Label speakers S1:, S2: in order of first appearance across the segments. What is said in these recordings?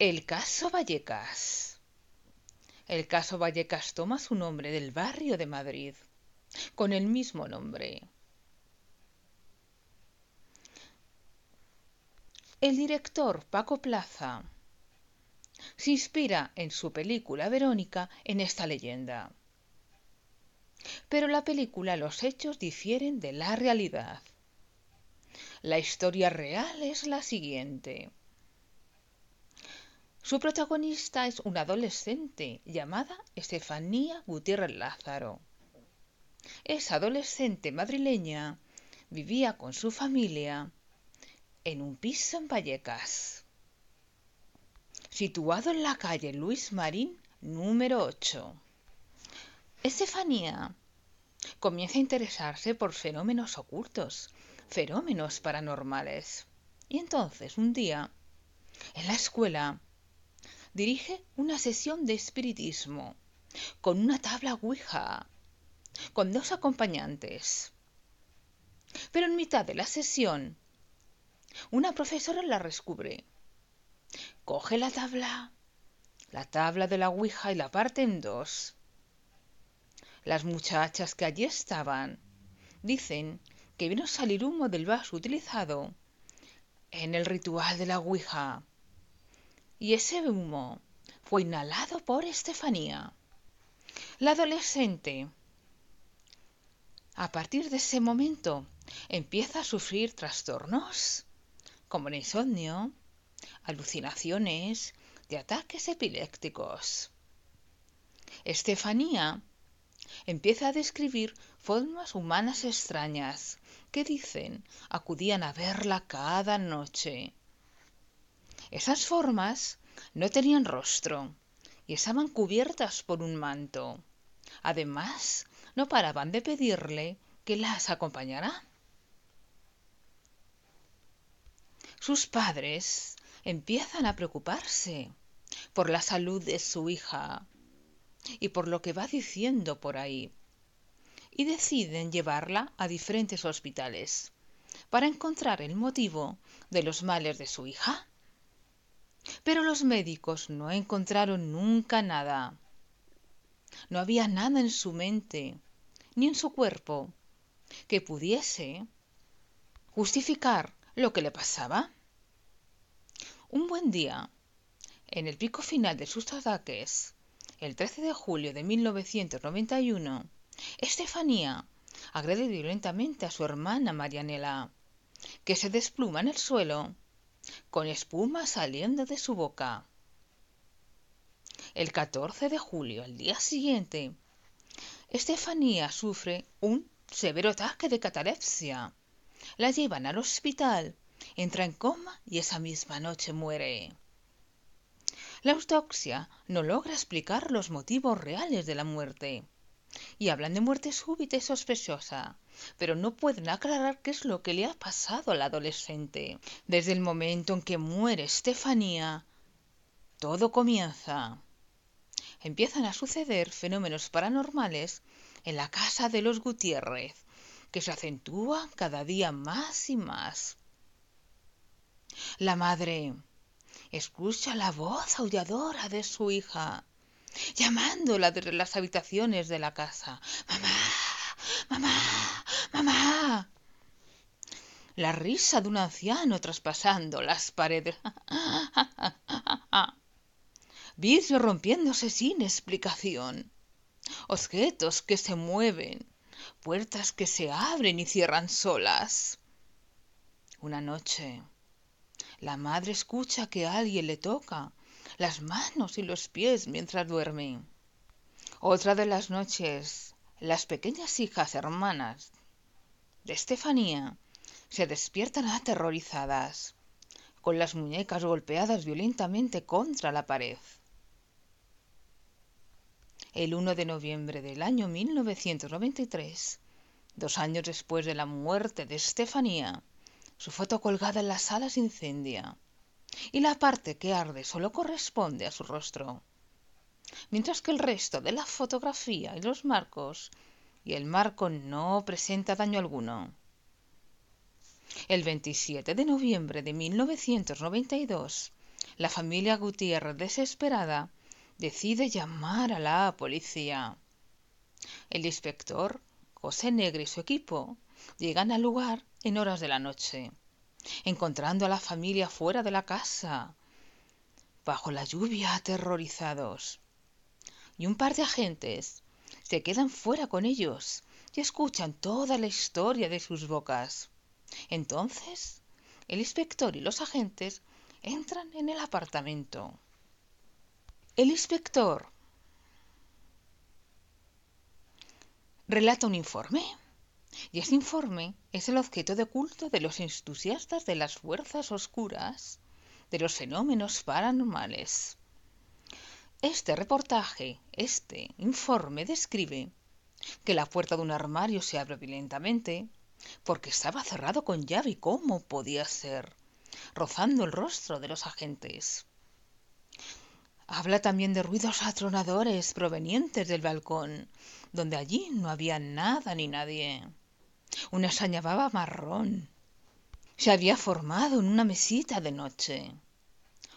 S1: El caso Vallecas. El caso Vallecas toma su nombre del barrio de Madrid, con el mismo nombre. El director Paco Plaza se inspira en su película Verónica en esta leyenda. Pero la película, los hechos difieren de la realidad. La historia real es la siguiente. Su protagonista es una adolescente llamada Estefanía Gutiérrez Lázaro. Esa adolescente madrileña vivía con su familia en un piso en Vallecas, situado en la calle Luis Marín número 8. Estefanía comienza a interesarse por fenómenos ocultos, fenómenos paranormales. Y entonces, un día, en la escuela, dirige una sesión de espiritismo con una tabla Ouija, con dos acompañantes. Pero en mitad de la sesión, una profesora la descubre. Coge la tabla, la tabla de la Ouija y la parte en dos. Las muchachas que allí estaban dicen que vino a salir humo del vaso utilizado en el ritual de la Ouija. Y ese humo fue inhalado por Estefanía. La adolescente, a partir de ese momento, empieza a sufrir trastornos como el insomnio, alucinaciones y ataques epilépticos. Estefanía empieza a describir formas humanas extrañas que dicen acudían a verla cada noche. Esas formas no tenían rostro y estaban cubiertas por un manto. Además, no paraban de pedirle que las acompañara. Sus padres empiezan a preocuparse por la salud de su hija y por lo que va diciendo por ahí, y deciden llevarla a diferentes hospitales para encontrar el motivo de los males de su hija. Pero los médicos no encontraron nunca nada. No había nada en su mente ni en su cuerpo que pudiese justificar lo que le pasaba. Un buen día, en el pico final de sus ataques, el 13 de julio de 1991, Estefanía agrede violentamente a su hermana Marianela, que se despluma en el suelo, con espuma saliendo de su boca. El 14 de julio, al día siguiente, Estefanía sufre un severo ataque de catalepsia. La llevan al hospital, entra en coma y esa misma noche muere. La autopsia no logra explicar los motivos reales de la muerte. Y hablan de muerte súbita y sospechosa, pero no pueden aclarar qué es lo que le ha pasado al adolescente. Desde el momento en que muere Estefanía, todo comienza. Empiezan a suceder fenómenos paranormales en la casa de los Gutiérrez, que se acentúan cada día más y más. La madre escucha la voz aulladora de su hija, llamándola desde las habitaciones de la casa. Mamá, mamá, mamá. La risa de un anciano traspasando las paredes. Vidrio rompiéndose sin explicación. Objetos que se mueven. Puertas que se abren y cierran solas. Una noche, la madre escucha que alguien le toca las manos y los pies mientras duerme. Otra de las noches, las pequeñas hijas hermanas de Estefanía se despiertan aterrorizadas, con las muñecas golpeadas violentamente contra la pared. El 1 de noviembre del año 1993, dos años después de la muerte de Estefanía, su foto colgada en la sala se incendia y la parte que arde solo corresponde a su rostro, mientras que el resto de la fotografía y los marcos y el marco no presenta daño alguno. El 27 de noviembre de 1992, La familia Gutiérrez, desesperada, decide llamar a la policía. El inspector, José Negre y su equipo llegan al lugar en horas de la noche, encontrando a la familia fuera de la casa, bajo la lluvia aterrorizados. Y un par de agentes se quedan fuera con ellos y escuchan toda la historia de sus bocas. Entonces, el inspector y los agentes entran en el apartamento. El inspector relata un informe y ese informe es el objeto de culto de los entusiastas de las fuerzas oscuras, de los fenómenos paranormales. Este reportaje, este informe describe que la puerta de un armario se abre violentamente porque estaba cerrado con llave y cómo podía ser, rozando el rostro de los agentes. Habla también de ruidos atronadores provenientes del balcón, donde allí no había nada ni nadie. Una extraña baba marrón se había formado en una mesita de noche.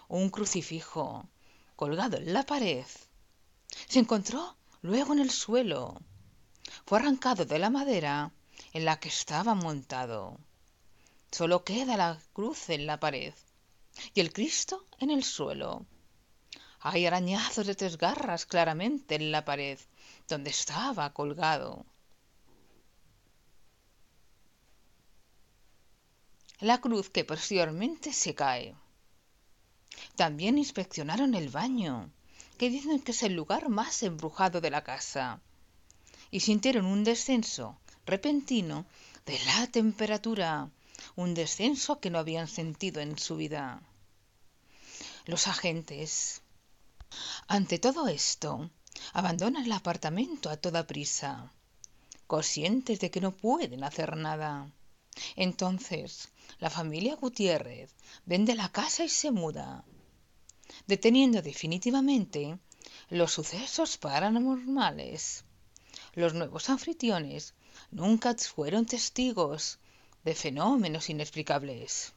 S1: Un crucifijo colgado en la pared se encontró luego en el suelo. Fue arrancado de la madera en la que estaba montado. Solo queda la cruz en la pared y el Cristo en el suelo. Hay arañazos de tres garras claramente en la pared donde estaba colgado. La cruz que posteriormente se cae. También inspeccionaron el baño, que dicen que es el lugar más embrujado de la casa, y sintieron un descenso repentino de la temperatura, un descenso que no habían sentido en su vida. Los agentes ante todo esto, abandonan el apartamento a toda prisa, conscientes de que no pueden hacer nada. Entonces, la familia Gutiérrez vende la casa y se muda, deteniendo definitivamente los sucesos paranormales. Los nuevos anfitriones nunca fueron testigos de fenómenos inexplicables.